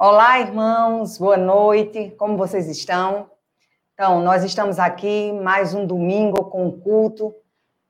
Olá, irmãos, boa noite, como vocês estão? Então, nós estamos aqui mais um domingo com um culto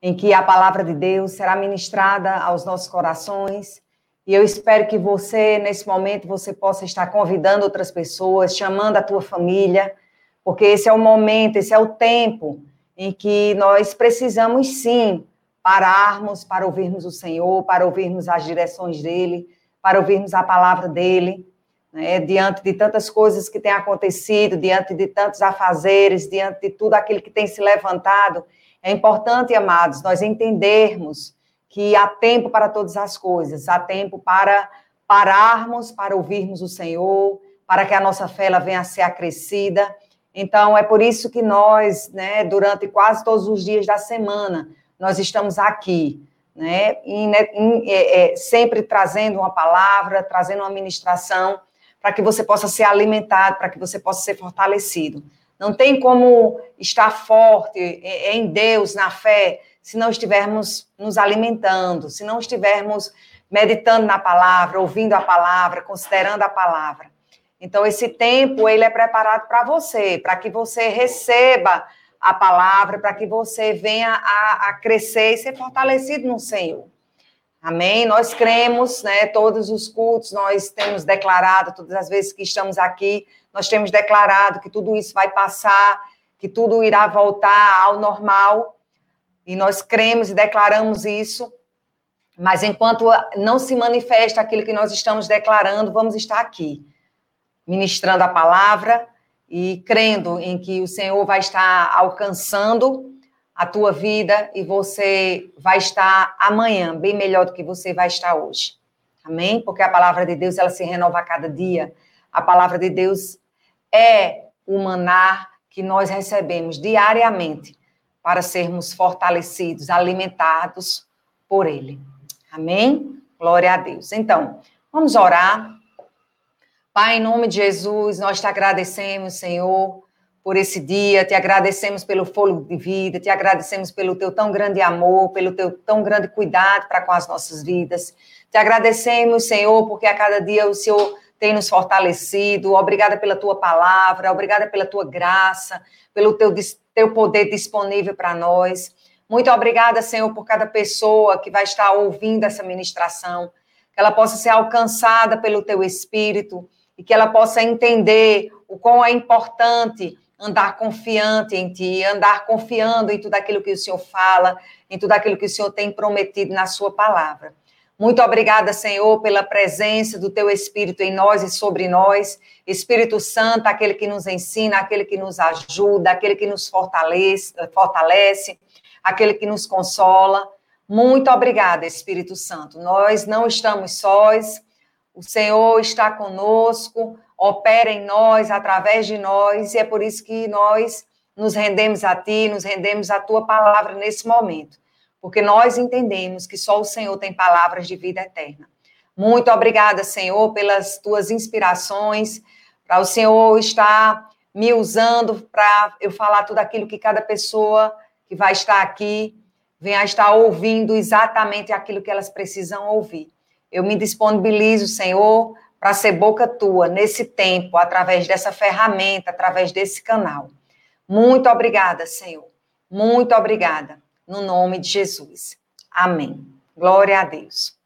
em que a palavra de Deus será ministrada aos nossos corações. E eu espero que você, nesse momento, você possa estar convidando outras pessoas, chamando a tua família, porque esse é o momento, esse é o tempo em que nós precisamos sim pararmos para ouvirmos o Senhor, para ouvirmos as direções dele, para ouvirmos a palavra dele né, diante de tantas coisas que têm acontecido, diante de tantos afazeres, diante de tudo aquilo que tem se levantado, é importante, amados, nós entendermos que há tempo para todas as coisas, há tempo para pararmos, para ouvirmos o Senhor, para que a nossa fé ela venha a ser acrescida. Então, é por isso que nós, né, durante quase todos os dias da semana, nós estamos aqui, né, em, é, é, sempre trazendo uma palavra, trazendo uma ministração para que você possa ser alimentado, para que você possa ser fortalecido. Não tem como estar forte em Deus, na fé, se não estivermos nos alimentando, se não estivermos meditando na palavra, ouvindo a palavra, considerando a palavra. Então, esse tempo, ele é preparado para você, para que você receba a palavra, para que você venha a, a crescer e ser fortalecido no Senhor. Amém? Nós cremos, né? Todos os cultos nós temos declarado, todas as vezes que estamos aqui, nós temos declarado que tudo isso vai passar, que tudo irá voltar ao normal. E nós cremos e declaramos isso. Mas enquanto não se manifesta aquilo que nós estamos declarando, vamos estar aqui, ministrando a palavra e crendo em que o Senhor vai estar alcançando a tua vida e você vai estar amanhã bem melhor do que você vai estar hoje. Amém? Porque a palavra de Deus, ela se renova a cada dia. A palavra de Deus é o manar que nós recebemos diariamente para sermos fortalecidos, alimentados por ele. Amém? Glória a Deus. Então, vamos orar. Pai, em nome de Jesus, nós te agradecemos, Senhor, por esse dia, te agradecemos pelo fôlego de vida, te agradecemos pelo teu tão grande amor, pelo teu tão grande cuidado para com as nossas vidas. Te agradecemos, Senhor, porque a cada dia o Senhor tem nos fortalecido. Obrigada pela tua palavra, obrigada pela tua graça, pelo teu, teu poder disponível para nós. Muito obrigada, Senhor, por cada pessoa que vai estar ouvindo essa ministração, que ela possa ser alcançada pelo teu espírito e que ela possa entender o quão é importante andar confiante em Ti, andar confiando em tudo aquilo que o Senhor fala, em tudo aquilo que o Senhor tem prometido na Sua palavra. Muito obrigada, Senhor, pela presença do Teu Espírito em nós e sobre nós. Espírito Santo, aquele que nos ensina, aquele que nos ajuda, aquele que nos fortalece, fortalece aquele que nos consola. Muito obrigada, Espírito Santo. Nós não estamos sós, o Senhor está conosco, opera em nós, através de nós, e é por isso que nós nos rendemos a Ti, nos rendemos à Tua palavra nesse momento, porque nós entendemos que só o Senhor tem palavras de vida eterna. Muito obrigada, Senhor, pelas Tuas inspirações, para o Senhor estar me usando para eu falar tudo aquilo que cada pessoa que vai estar aqui venha estar ouvindo exatamente aquilo que elas precisam ouvir. Eu me disponibilizo, Senhor, para ser boca tua nesse tempo, através dessa ferramenta, através desse canal. Muito obrigada, Senhor. Muito obrigada. No nome de Jesus. Amém. Glória a Deus.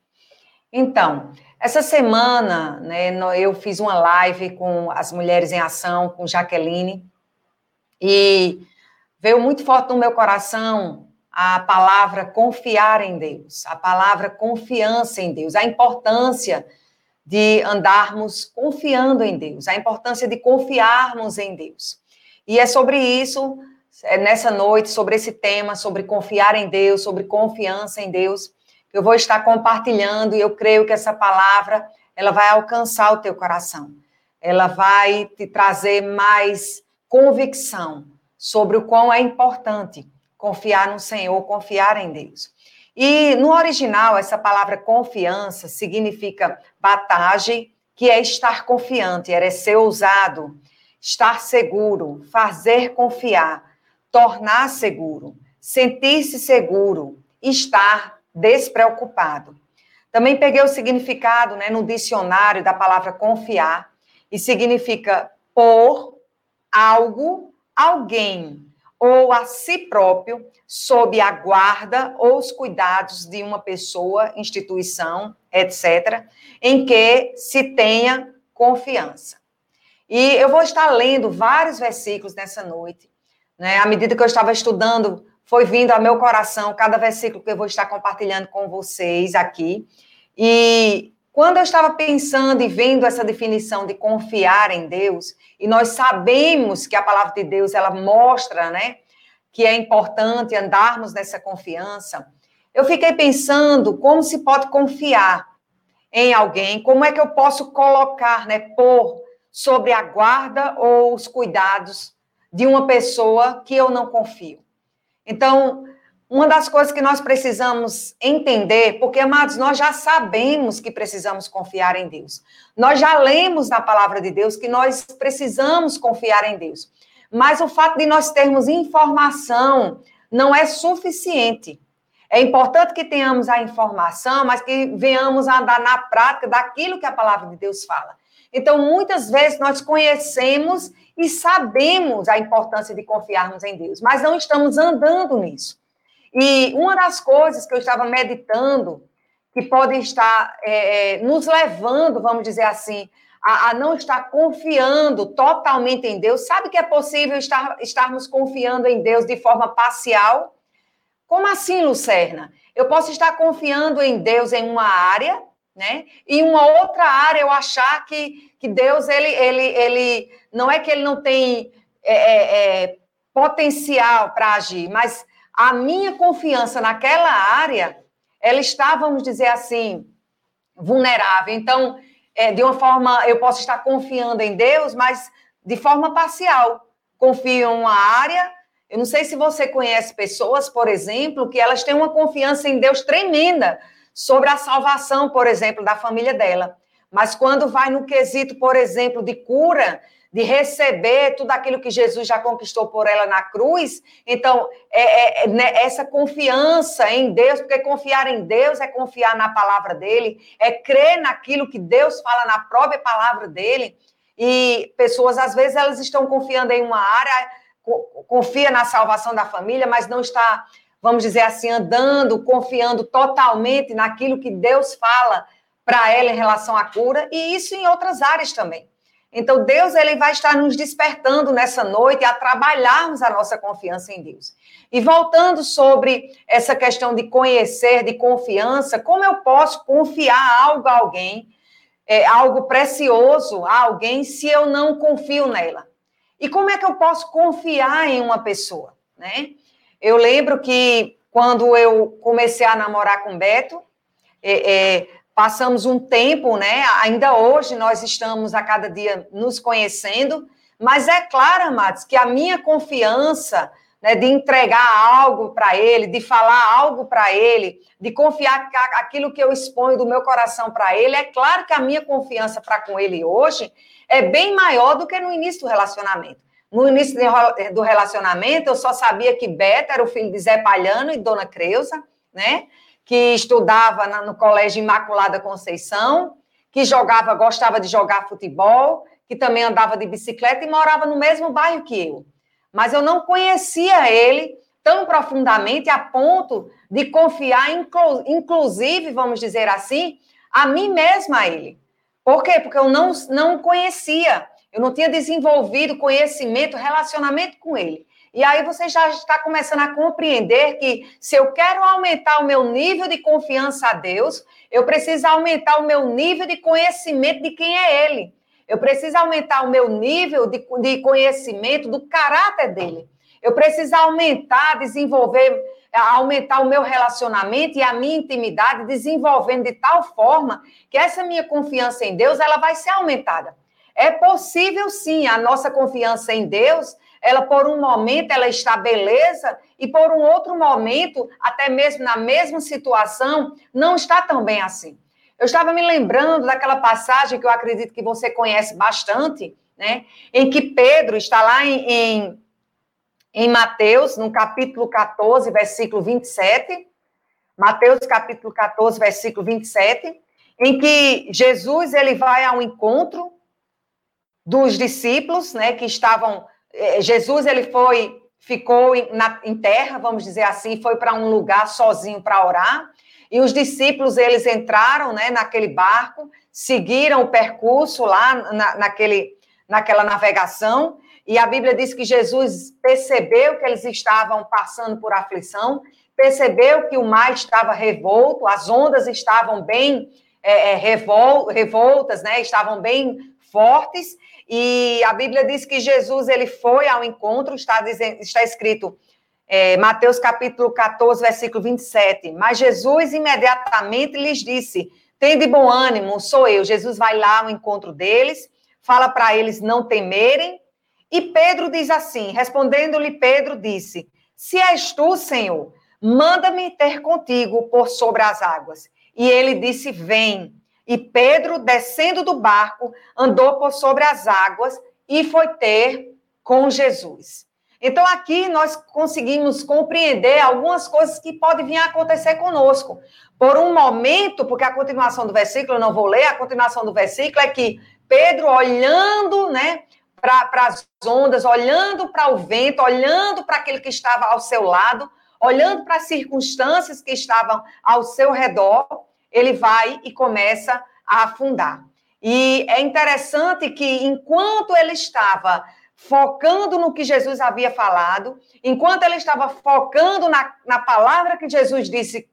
Então, essa semana, né, eu fiz uma live com as Mulheres em Ação, com Jaqueline, e veio muito forte no meu coração a palavra confiar em Deus, a palavra confiança em Deus, a importância de andarmos confiando em Deus, a importância de confiarmos em Deus. E é sobre isso, é nessa noite, sobre esse tema, sobre confiar em Deus, sobre confiança em Deus, que eu vou estar compartilhando e eu creio que essa palavra, ela vai alcançar o teu coração. Ela vai te trazer mais convicção sobre o quão é importante confiar no Senhor, confiar em Deus. E no original, essa palavra confiança significa batagem, que é estar confiante, era ser ousado, estar seguro, fazer confiar, tornar seguro, sentir-se seguro, estar despreocupado. Também peguei o significado né, no dicionário da palavra confiar, e significa por algo, alguém ou a si próprio sob a guarda ou os cuidados de uma pessoa, instituição, etc., em que se tenha confiança. E eu vou estar lendo vários versículos nessa noite, né? À medida que eu estava estudando, foi vindo ao meu coração cada versículo que eu vou estar compartilhando com vocês aqui. E quando eu estava pensando e vendo essa definição de confiar em Deus, e nós sabemos que a palavra de Deus ela mostra, né, que é importante andarmos nessa confiança, eu fiquei pensando como se pode confiar em alguém, como é que eu posso colocar, né, pôr sobre a guarda ou os cuidados de uma pessoa que eu não confio. Então, uma das coisas que nós precisamos entender, porque, amados, nós já sabemos que precisamos confiar em Deus. Nós já lemos na palavra de Deus que nós precisamos confiar em Deus. Mas o fato de nós termos informação não é suficiente. É importante que tenhamos a informação, mas que venhamos a andar na prática daquilo que a palavra de Deus fala. Então, muitas vezes nós conhecemos e sabemos a importância de confiarmos em Deus, mas não estamos andando nisso. E uma das coisas que eu estava meditando, que pode estar é, é, nos levando, vamos dizer assim, a, a, não estar confiando totalmente em Deus, sabe que é possível estar, estarmos confiando em Deus de forma parcial? Como assim, Lucerna? Eu posso estar confiando em Deus em uma área, né? E uma outra área eu achar que, que Deus, ele, ele, ele não é que ele não tem é, é, é potencial para agir, mas a minha confiança naquela área, ela está, vamos dizer assim, vulnerável. Então, é, de uma forma, eu posso estar confiando em Deus, mas de forma parcial. Confio em uma área. Eu não sei se você conhece pessoas, por exemplo, que elas têm uma confiança em Deus tremenda sobre a salvação, por exemplo, da família dela. Mas quando vai no quesito, por exemplo, de cura, de receber tudo aquilo que Jesus já conquistou por ela na cruz. Então, é, é, é né, essa confiança em Deus, porque confiar em Deus é confiar na palavra dele, é crer naquilo que Deus fala na própria palavra dele. E pessoas, às vezes, elas estão confiando em uma área, confia na salvação da família, mas não está, vamos dizer assim, andando, confiando totalmente naquilo que Deus fala para ela em relação à cura, e isso em outras áreas também. Então, Deus ele vai estar nos despertando nessa noite a trabalharmos a nossa confiança em Deus. E voltando sobre essa questão de conhecer, de confiança, como eu posso confiar algo a alguém, é, algo precioso a alguém, se eu não confio nela? E como é que eu posso confiar em uma pessoa, né? Eu lembro que quando eu comecei a namorar com Beto, é, é, passamos um tempo, né? Ainda hoje nós estamos a cada dia nos conhecendo, mas é claro, amados, que a minha confiança né, de entregar algo para ele, de falar algo para ele, de confiar aquilo que eu exponho do meu coração para ele, é claro que a minha confiança para com ele hoje é bem maior do que no início do relacionamento. No início do relacionamento, eu só sabia que Beta era o filho de Zé Palhano e Dona Creuza, né? que estudava no Colégio Imaculada Conceição, que jogava, gostava de jogar futebol, que também andava de bicicleta e morava no mesmo bairro que eu. Mas eu não conhecia ele tão profundamente a ponto de confiar, inclu, inclusive, vamos dizer assim, a mim mesma a ele. Por quê? Porque eu não, não conhecia, eu não tinha desenvolvido conhecimento, relacionamento com ele. E aí você já está começando a compreender que se eu quero aumentar o meu nível de confiança a Deus, eu preciso aumentar o meu nível de conhecimento de quem é Ele. Eu preciso aumentar o meu nível de, de conhecimento do caráter dele. Eu preciso aumentar, desenvolver, aumentar o meu relacionamento e a minha intimidade, desenvolvendo de tal forma que essa minha confiança em Deus ela vai ser aumentada. É possível sim a nossa confiança em Deus ela por um momento ela está beleza e por um outro momento, até mesmo na mesma situação, não está tão bem assim. Eu estava me lembrando daquela passagem que eu acredito que você conhece bastante, né? Em que Pedro está lá em, em, em Mateus, no capítulo 14, versículo 27. Mateus capítulo 14, versículo 27, em que Jesus ele vai ao encontro dos discípulos, né, que estavam eh, Jesus ele foi ficou em, na, em terra, vamos dizer assim, foi para um lugar sozinho para orar. E os discípulos eles entraram, né, naquele barco, seguiram o percurso lá na, naquele, naquela navegação. E a Bíblia diz que Jesus percebeu que eles estavam passando por aflição, percebeu que o mar estava revolto, as ondas estavam bem é, revol, revoltas, né? Estavam bem fortes. E a Bíblia diz que Jesus ele foi ao encontro, está, dizendo, está escrito é, Mateus capítulo 14, versículo 27. Mas Jesus imediatamente lhes disse: Tende bom ânimo, sou eu. Jesus vai lá ao encontro deles, fala para eles não temerem. E Pedro diz assim: respondendo-lhe, Pedro disse: Se és tu, Senhor, manda-me ter contigo por sobre as águas. E ele disse: Vem. E Pedro, descendo do barco, andou por sobre as águas e foi ter com Jesus. Então, aqui nós conseguimos compreender algumas coisas que podem vir a acontecer conosco. Por um momento, porque a continuação do versículo, eu não vou ler, a continuação do versículo é que Pedro, olhando né, para as ondas, olhando para o vento, olhando para aquele que estava ao seu lado, olhando para as circunstâncias que estavam ao seu redor, ele vai e começa a afundar. E é interessante que, enquanto ele estava focando no que Jesus havia falado, enquanto ele estava focando na, na palavra que Jesus disse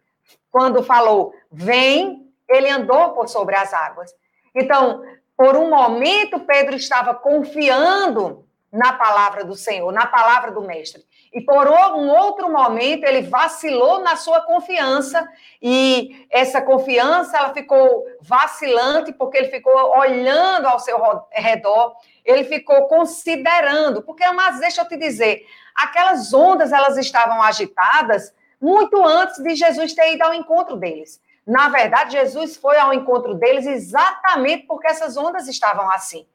quando falou, vem, ele andou por sobre as águas. Então, por um momento, Pedro estava confiando na palavra do Senhor, na palavra do Mestre. E por um outro momento ele vacilou na sua confiança e essa confiança ela ficou vacilante porque ele ficou olhando ao seu redor, ele ficou considerando, porque mas deixa eu te dizer, aquelas ondas elas estavam agitadas muito antes de Jesus ter ido ao encontro deles. Na verdade, Jesus foi ao encontro deles exatamente porque essas ondas estavam assim.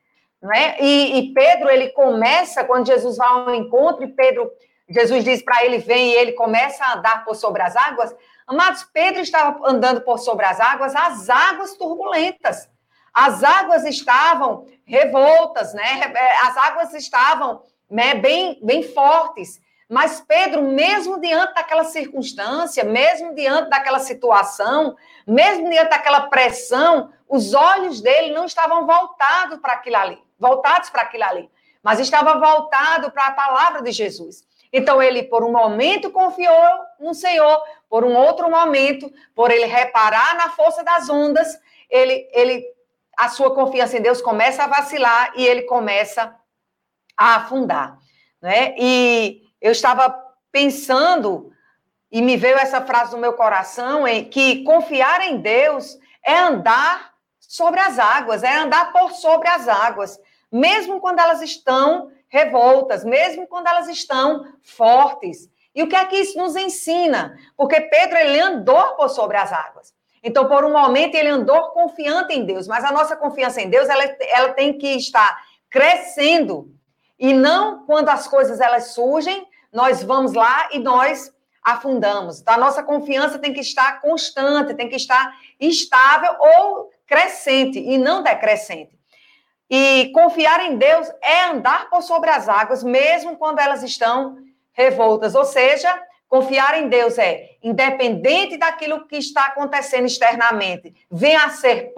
Né? E, e Pedro, ele começa, quando Jesus vai ao encontro, e Pedro Jesus diz para ele: vem, e ele começa a andar por sobre as águas. Amados, Pedro estava andando por sobre as águas, as águas turbulentas. As águas estavam revoltas, né? As águas estavam né, bem, bem fortes. Mas Pedro, mesmo diante daquela circunstância, mesmo diante daquela situação, mesmo diante daquela pressão, os olhos dele não estavam voltados para aquilo ali, voltados para aquilo ali, mas estava voltado para a palavra de Jesus. Então, ele, por um momento, confiou no Senhor, por um outro momento, por ele reparar na força das ondas, ele, ele, a sua confiança em Deus começa a vacilar e ele começa a afundar. Né? E eu estava pensando, e me veio essa frase no meu coração, em que confiar em Deus é andar sobre as águas, é andar por sobre as águas, mesmo quando elas estão revoltas, mesmo quando elas estão fortes. E o que é que isso nos ensina? Porque Pedro ele andou por sobre as águas. Então, por um momento, ele andou confiante em Deus, mas a nossa confiança em Deus ela, ela tem que estar crescendo. E não quando as coisas elas surgem, nós vamos lá e nós afundamos. Então, a nossa confiança tem que estar constante, tem que estar estável ou crescente e não decrescente. E confiar em Deus é andar por sobre as águas, mesmo quando elas estão revoltas. Ou seja, confiar em Deus é, independente daquilo que está acontecendo externamente, venha a ser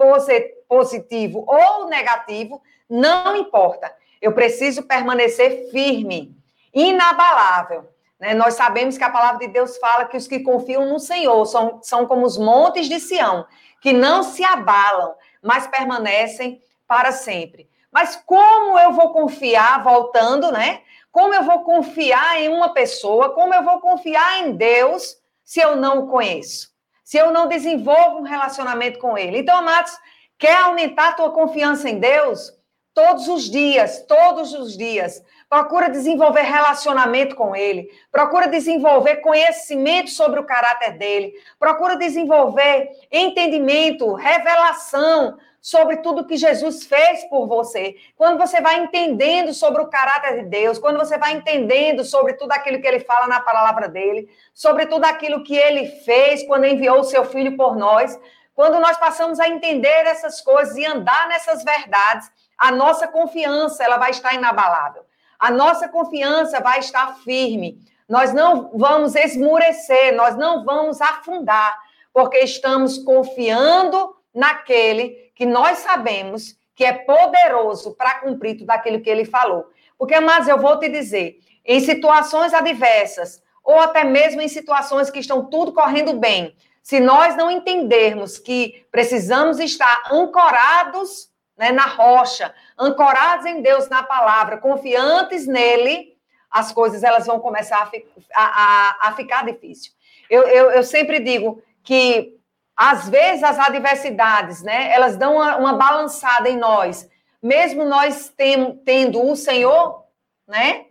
positivo ou negativo, não importa. Eu preciso permanecer firme, inabalável. Né? Nós sabemos que a palavra de Deus fala que os que confiam no Senhor são, são como os montes de Sião, que não se abalam, mas permanecem para sempre. Mas como eu vou confiar, voltando, né? Como eu vou confiar em uma pessoa? Como eu vou confiar em Deus se eu não o conheço? Se eu não desenvolvo um relacionamento com Ele? Então, amados, quer aumentar a tua confiança em Deus? Todos os dias, todos os dias. Procura desenvolver relacionamento com Ele. Procura desenvolver conhecimento sobre o caráter dele. Procura desenvolver entendimento, revelação sobre tudo que Jesus fez por você, quando você vai entendendo sobre o caráter de Deus, quando você vai entendendo sobre tudo aquilo que ele fala na palavra dele, sobre tudo aquilo que ele fez quando enviou o seu filho por nós, quando nós passamos a entender essas coisas e andar nessas verdades, a nossa confiança ela vai estar inabalável. A nossa confiança vai estar firme. Nós não vamos esmurecer, nós não vamos afundar, porque estamos confiando naquele que nós sabemos que é poderoso para cumprir tudo aquilo que ele falou. Porque, mas eu vou te dizer, em situações adversas, ou até mesmo em situações que estão tudo correndo bem, se nós não entendermos que precisamos estar ancorados né, na rocha, ancorados em Deus, na palavra, confiantes nele, as coisas elas vão começar a, fi, a, a, a ficar difícil. Eu, eu, eu, sempre digo que, às vezes, as adversidades, né, elas dão uma, uma balançada em nós, mesmo nós tem, tendo o Senhor, né,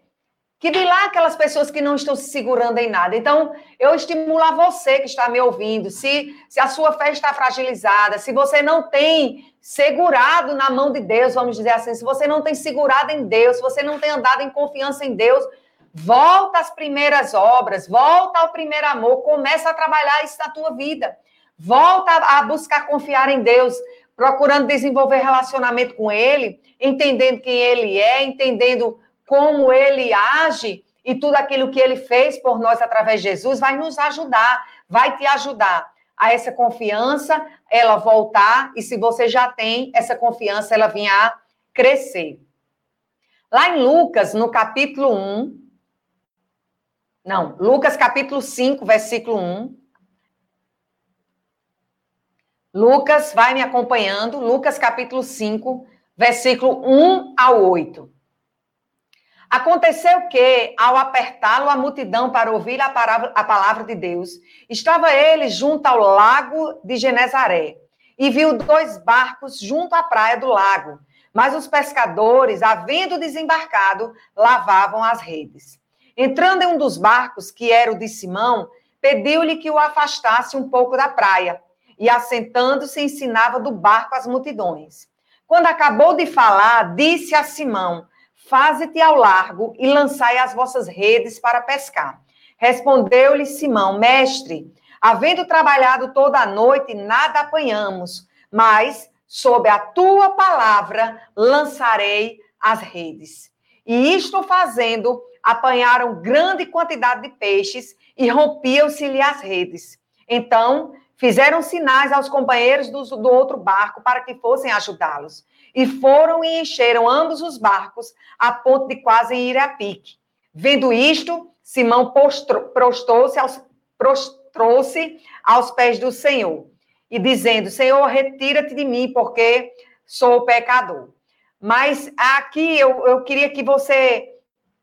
que de lá aquelas pessoas que não estão se segurando em nada. Então, eu estimulo a você que está me ouvindo, se, se a sua fé está fragilizada, se você não tem segurado na mão de Deus, vamos dizer assim, se você não tem segurado em Deus, se você não tem andado em confiança em Deus, volta às primeiras obras, volta ao primeiro amor, começa a trabalhar isso na tua vida. Volta a buscar confiar em Deus, procurando desenvolver relacionamento com Ele, entendendo quem Ele é, entendendo como ele age e tudo aquilo que ele fez por nós através de Jesus vai nos ajudar, vai te ajudar a essa confiança ela voltar e se você já tem essa confiança ela vir a crescer. Lá em Lucas, no capítulo 1, não, Lucas capítulo 5, versículo 1. Lucas, vai me acompanhando, Lucas capítulo 5, versículo 1 ao 8. Aconteceu que, ao apertá-lo a multidão para ouvir a palavra, a palavra de Deus, estava ele junto ao lago de Genezaré e viu dois barcos junto à praia do lago. Mas os pescadores, havendo desembarcado, lavavam as redes. Entrando em um dos barcos, que era o de Simão, pediu-lhe que o afastasse um pouco da praia, e assentando-se ensinava do barco as multidões. Quando acabou de falar, disse a Simão: Faze-te ao largo e lançai as vossas redes para pescar. Respondeu-lhe Simão, mestre, havendo trabalhado toda a noite, nada apanhamos, mas sob a tua palavra lançarei as redes. E isto fazendo, apanharam grande quantidade de peixes e rompiam-se-lhe as redes. Então, fizeram sinais aos companheiros do, do outro barco para que fossem ajudá-los. E foram e encheram ambos os barcos, a ponto de quase ir a pique. Vendo isto, Simão prostrou-se aos, prostrou aos pés do Senhor, e dizendo: Senhor, retira-te de mim, porque sou pecador. Mas aqui eu, eu queria que você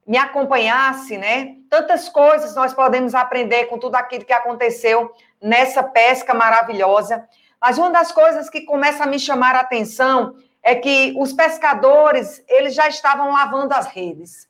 me acompanhasse, né? Tantas coisas nós podemos aprender com tudo aquilo que aconteceu nessa pesca maravilhosa. Mas uma das coisas que começa a me chamar a atenção é que os pescadores, eles já estavam lavando as redes.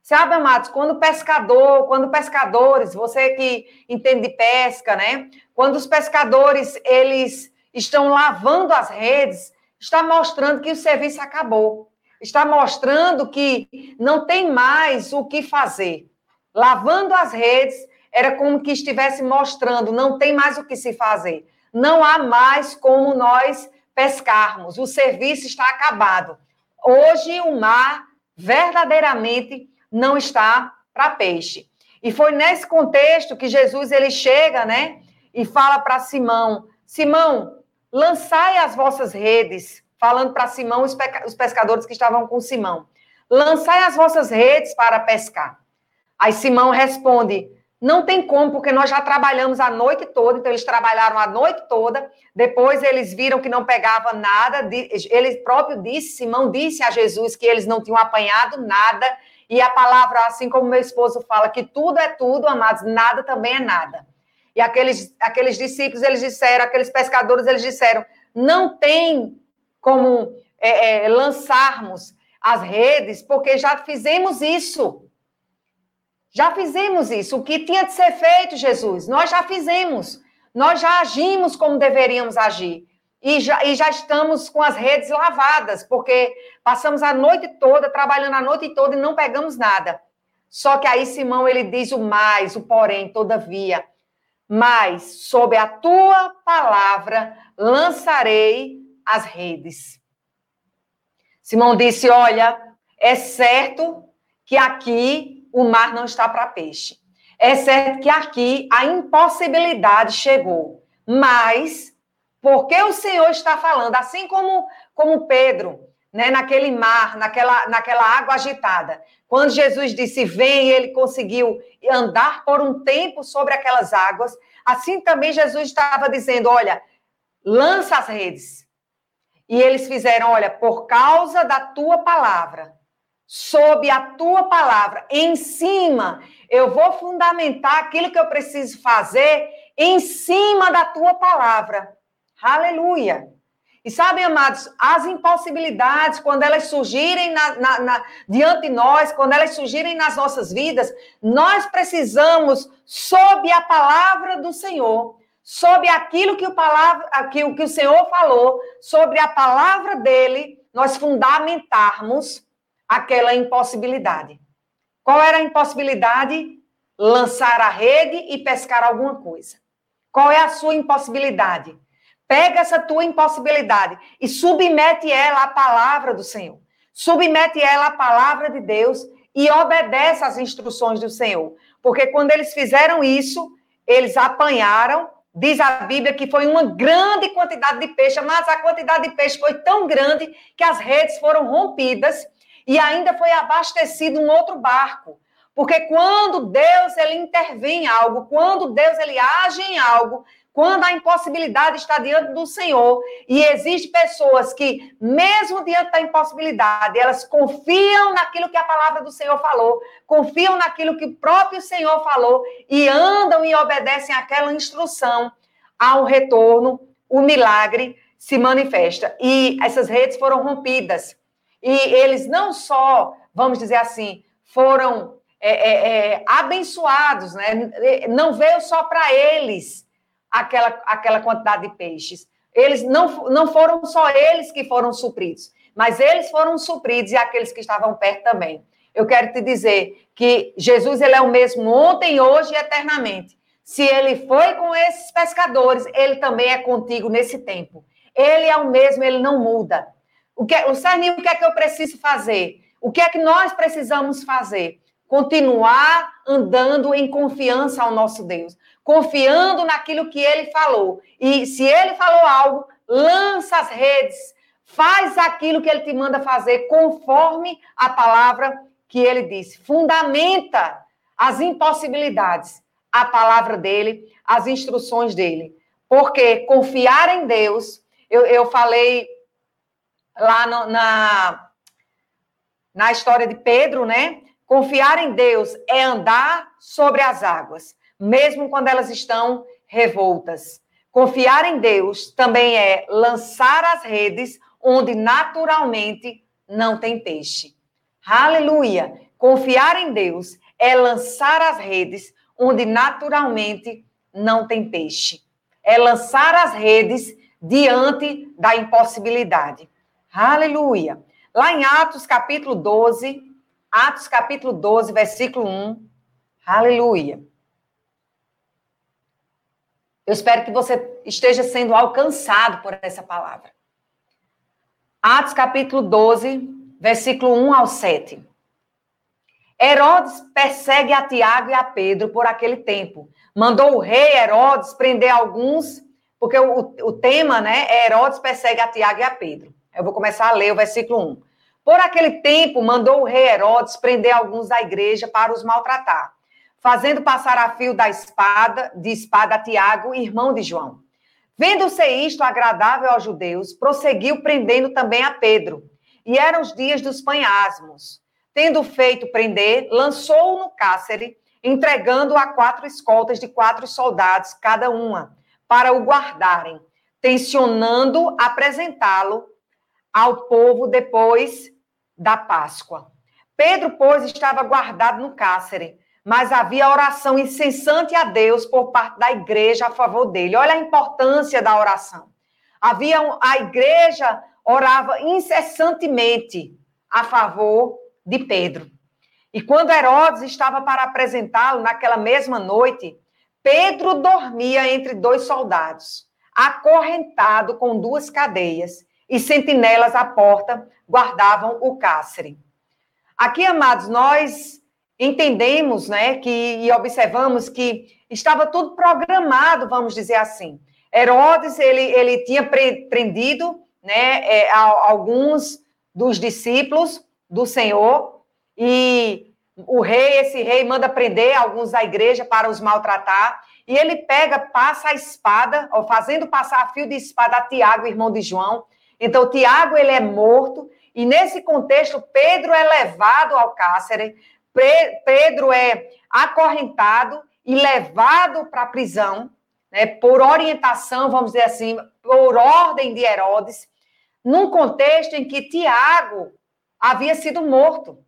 Sabe, amados, quando pescador, quando pescadores, você que entende de pesca, né? Quando os pescadores, eles estão lavando as redes, está mostrando que o serviço acabou. Está mostrando que não tem mais o que fazer. Lavando as redes, era como que estivesse mostrando, não tem mais o que se fazer. Não há mais como nós pescarmos. O serviço está acabado. Hoje o mar verdadeiramente não está para peixe. E foi nesse contexto que Jesus ele chega, né, e fala para Simão: Simão, lançai as vossas redes, falando para Simão os, os pescadores que estavam com Simão. Lançai as vossas redes para pescar. Aí Simão responde: não tem como, porque nós já trabalhamos a noite toda, então eles trabalharam a noite toda, depois eles viram que não pegava nada, ele próprio disse, Simão disse a Jesus que eles não tinham apanhado nada, e a palavra, assim como meu esposo fala, que tudo é tudo, amados, nada também é nada. E aqueles, aqueles discípulos, eles disseram, aqueles pescadores, eles disseram, não tem como é, é, lançarmos as redes, porque já fizemos isso. Já fizemos isso. O que tinha de ser feito, Jesus, nós já fizemos. Nós já agimos como deveríamos agir. E já, e já estamos com as redes lavadas, porque passamos a noite toda, trabalhando a noite toda e não pegamos nada. Só que aí Simão ele diz o mais, o porém, todavia. Mas sob a tua palavra lançarei as redes. Simão disse: Olha, é certo que aqui o mar não está para peixe. É certo que aqui a impossibilidade chegou. Mas, porque o Senhor está falando, assim como, como Pedro, né, naquele mar, naquela, naquela água agitada, quando Jesus disse vem, ele conseguiu andar por um tempo sobre aquelas águas, assim também Jesus estava dizendo: olha, lança as redes. E eles fizeram: olha, por causa da tua palavra, sob a tua palavra, em cima, eu vou fundamentar aquilo que eu preciso fazer em cima da tua palavra. Aleluia. E sabem, amados, as impossibilidades, quando elas surgirem na, na, na, diante de nós, quando elas surgirem nas nossas vidas, nós precisamos, sob a palavra do Senhor, sob aquilo que o, palavra, aquilo que o Senhor falou, sobre a palavra dele, nós fundamentarmos aquela impossibilidade. Qual era a impossibilidade? Lançar a rede e pescar alguma coisa. Qual é a sua impossibilidade? Pega essa tua impossibilidade e submete ela à palavra do Senhor. Submete ela à palavra de Deus e obedece às instruções do Senhor. Porque quando eles fizeram isso, eles apanharam. Diz a Bíblia que foi uma grande quantidade de peixe, mas a quantidade de peixe foi tão grande que as redes foram rompidas e ainda foi abastecido um outro barco. Porque quando Deus ele intervém em algo, quando Deus ele age em algo, quando a impossibilidade está diante do Senhor, e existem pessoas que, mesmo diante da impossibilidade, elas confiam naquilo que a palavra do Senhor falou, confiam naquilo que o próprio Senhor falou e andam e obedecem àquela instrução, ao retorno, o milagre se manifesta. E essas redes foram rompidas. E eles não só, vamos dizer assim, foram é, é, é, abençoados, né? Não veio só para eles aquela, aquela quantidade de peixes. Eles não, não foram só eles que foram supridos, mas eles foram supridos e aqueles que estavam perto também. Eu quero te dizer que Jesus ele é o mesmo ontem, hoje e eternamente. Se ele foi com esses pescadores, ele também é contigo nesse tempo. Ele é o mesmo, ele não muda. O que, o Sarninho, o que é que eu preciso fazer? O que é que nós precisamos fazer? Continuar andando em confiança ao nosso Deus, confiando naquilo que ele falou. E se ele falou algo, lança as redes, faz aquilo que ele te manda fazer conforme a palavra que ele disse. Fundamenta as impossibilidades, a palavra dele, as instruções dele. Porque confiar em Deus, eu, eu falei lá no, na, na história de Pedro, né? Confiar em Deus é andar sobre as águas, mesmo quando elas estão revoltas. Confiar em Deus também é lançar as redes onde naturalmente não tem peixe. Aleluia! Confiar em Deus é lançar as redes onde naturalmente não tem peixe. É lançar as redes diante da impossibilidade. Aleluia. Lá em Atos capítulo 12, Atos capítulo 12, versículo 1. Aleluia. Eu espero que você esteja sendo alcançado por essa palavra. Atos capítulo 12, versículo 1 ao 7. Herodes persegue a Tiago e a Pedro por aquele tempo. Mandou o rei Herodes prender alguns, porque o, o tema né, é Herodes persegue a Tiago e a Pedro. Eu vou começar a ler o versículo 1. Por aquele tempo, mandou o rei Herodes prender alguns da igreja para os maltratar, fazendo passar a fio da espada, de espada a Tiago, irmão de João. Vendo-se isto agradável aos judeus, prosseguiu prendendo também a Pedro. E eram os dias dos panhasmos. Tendo feito prender, lançou-o no cárcere, entregando-o a quatro escoltas de quatro soldados, cada uma, para o guardarem, tensionando apresentá-lo ao povo depois da Páscoa. Pedro, pois, estava guardado no cárcere, mas havia oração incessante a Deus por parte da igreja a favor dele. Olha a importância da oração. Havia a igreja orava incessantemente a favor de Pedro. E quando Herodes estava para apresentá-lo naquela mesma noite, Pedro dormia entre dois soldados, acorrentado com duas cadeias e sentinelas à porta guardavam o cárcere. Aqui, amados, nós entendemos, né, que e observamos que estava tudo programado, vamos dizer assim. Herodes, ele, ele tinha prendido, né, é, alguns dos discípulos do Senhor e o rei, esse rei manda prender alguns da igreja para os maltratar, e ele pega, passa a espada, ó, fazendo passar a fio de espada a Tiago, irmão de João. Então, Tiago, ele é morto, e nesse contexto, Pedro é levado ao cárcere, Pedro é acorrentado e levado para a prisão, né, por orientação, vamos dizer assim, por ordem de Herodes, num contexto em que Tiago havia sido morto.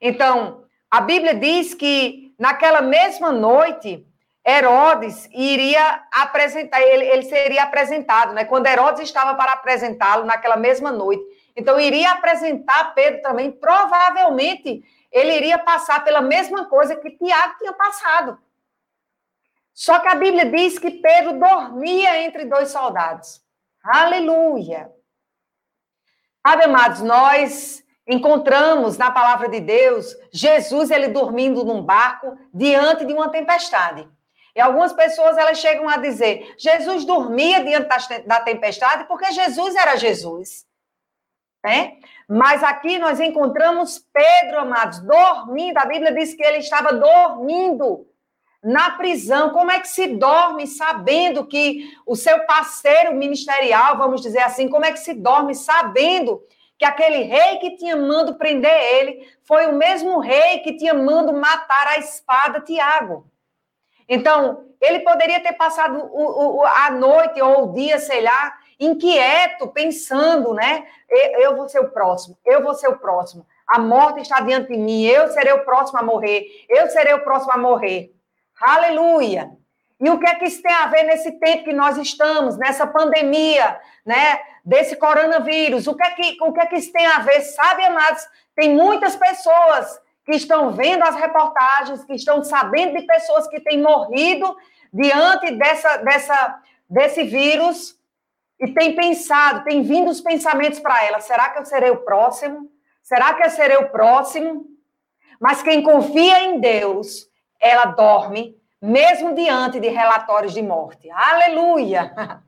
Então, a Bíblia diz que naquela mesma noite, Herodes iria apresentar, ele, ele seria apresentado, né? Quando Herodes estava para apresentá-lo naquela mesma noite. Então, iria apresentar Pedro também. Provavelmente, ele iria passar pela mesma coisa que Tiago tinha passado. Só que a Bíblia diz que Pedro dormia entre dois soldados. Aleluia! Sabe, amados, nós encontramos na palavra de Deus Jesus ele dormindo num barco diante de uma tempestade. E algumas pessoas elas chegam a dizer: Jesus dormia diante da tempestade porque Jesus era Jesus. Né? Mas aqui nós encontramos Pedro, amados, dormindo. A Bíblia diz que ele estava dormindo na prisão. Como é que se dorme sabendo que o seu parceiro ministerial, vamos dizer assim, como é que se dorme sabendo que aquele rei que tinha mando prender ele foi o mesmo rei que tinha mando matar a espada Tiago. Então, ele poderia ter passado o, o, a noite ou o dia, sei lá, inquieto, pensando, né? Eu vou ser o próximo, eu vou ser o próximo. A morte está diante de mim, eu serei o próximo a morrer, eu serei o próximo a morrer. Aleluia! E o que é que isso tem a ver nesse tempo que nós estamos, nessa pandemia, né? Desse coronavírus? O que é que, o que, é que isso tem a ver? Sabe, amados, tem muitas pessoas que estão vendo as reportagens, que estão sabendo de pessoas que têm morrido diante dessa, dessa, desse vírus e tem pensado, tem vindo os pensamentos para ela: será que eu serei o próximo? Será que eu serei o próximo? Mas quem confia em Deus, ela dorme mesmo diante de relatórios de morte. Aleluia!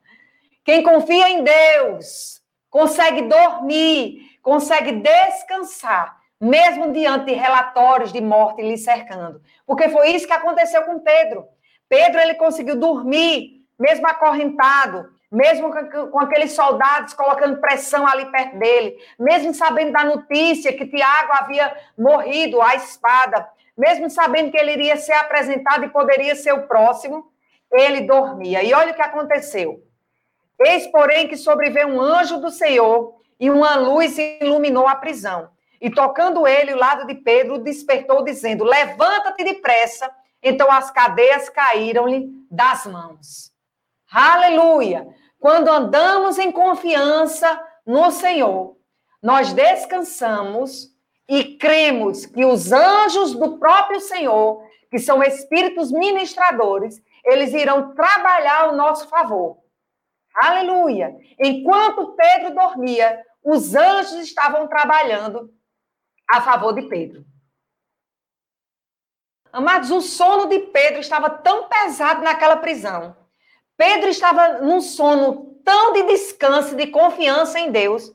Quem confia em Deus consegue dormir, consegue descansar, mesmo diante de relatórios de morte lhe cercando. Porque foi isso que aconteceu com Pedro. Pedro ele conseguiu dormir, mesmo acorrentado, mesmo com aqueles soldados colocando pressão ali perto dele, mesmo sabendo da notícia que Tiago havia morrido à espada, mesmo sabendo que ele iria ser apresentado e poderia ser o próximo, ele dormia. E olha o que aconteceu. Eis, porém, que sobreveio um anjo do Senhor e uma luz iluminou a prisão. E tocando ele o lado de Pedro, despertou, dizendo: Levanta-te depressa. Então as cadeias caíram-lhe das mãos. Aleluia! Quando andamos em confiança no Senhor, nós descansamos e cremos que os anjos do próprio Senhor, que são espíritos ministradores, eles irão trabalhar ao nosso favor. Aleluia! Enquanto Pedro dormia, os anjos estavam trabalhando a favor de Pedro. Amados, o sono de Pedro estava tão pesado naquela prisão. Pedro estava num sono tão de descanso, de confiança em Deus,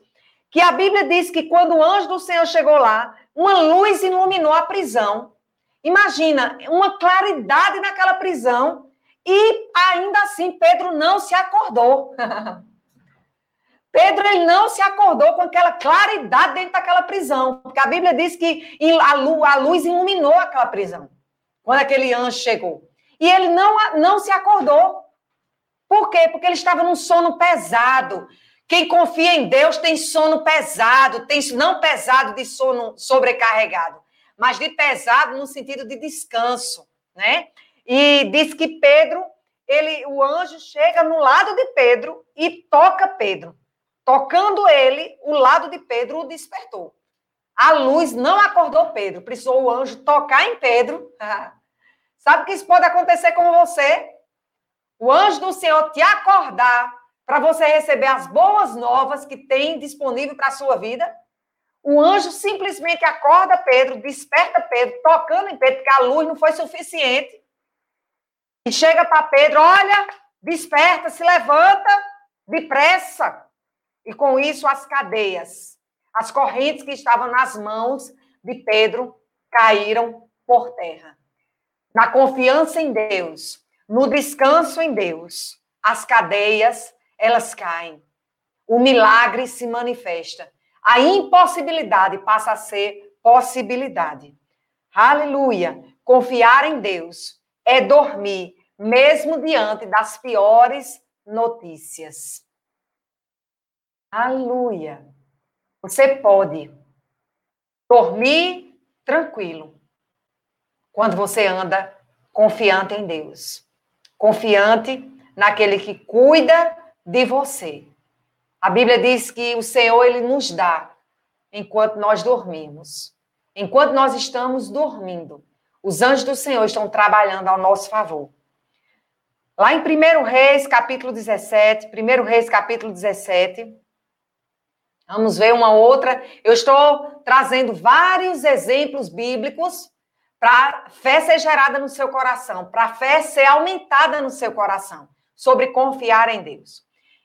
que a Bíblia diz que quando o anjo do Senhor chegou lá, uma luz iluminou a prisão. Imagina, uma claridade naquela prisão, e ainda assim Pedro não se acordou. Pedro ele não se acordou com aquela claridade dentro daquela prisão, porque a Bíblia diz que a luz iluminou aquela prisão quando aquele anjo chegou. E ele não, não se acordou. Por quê? Porque ele estava num sono pesado. Quem confia em Deus tem sono pesado, tem não pesado de sono sobrecarregado, mas de pesado no sentido de descanso, né? E diz que Pedro, ele, o anjo chega no lado de Pedro e toca Pedro. Tocando ele, o lado de Pedro o despertou. A luz não acordou Pedro, precisou o anjo tocar em Pedro. Sabe que isso pode acontecer com você? O anjo do Senhor te acordar para você receber as boas novas que tem disponível para a sua vida. O anjo simplesmente acorda Pedro, desperta Pedro, tocando em Pedro, porque a luz não foi suficiente. E chega para Pedro: olha, desperta, se levanta, depressa. E com isso, as cadeias, as correntes que estavam nas mãos de Pedro caíram por terra. Na confiança em Deus, no descanso em Deus, as cadeias, elas caem. O milagre se manifesta. A impossibilidade passa a ser possibilidade. Aleluia! Confiar em Deus é dormir, mesmo diante das piores notícias. Aleluia! Você pode dormir tranquilo quando você anda confiante em Deus, confiante naquele que cuida de você. A Bíblia diz que o Senhor ele nos dá enquanto nós dormimos. Enquanto nós estamos dormindo, os anjos do Senhor estão trabalhando ao nosso favor. Lá em 1 Reis, capítulo 17, 1 Reis, capítulo 17, vamos ver uma outra. Eu estou trazendo vários exemplos bíblicos para fé ser gerada no seu coração, para a fé ser aumentada no seu coração, sobre confiar em Deus.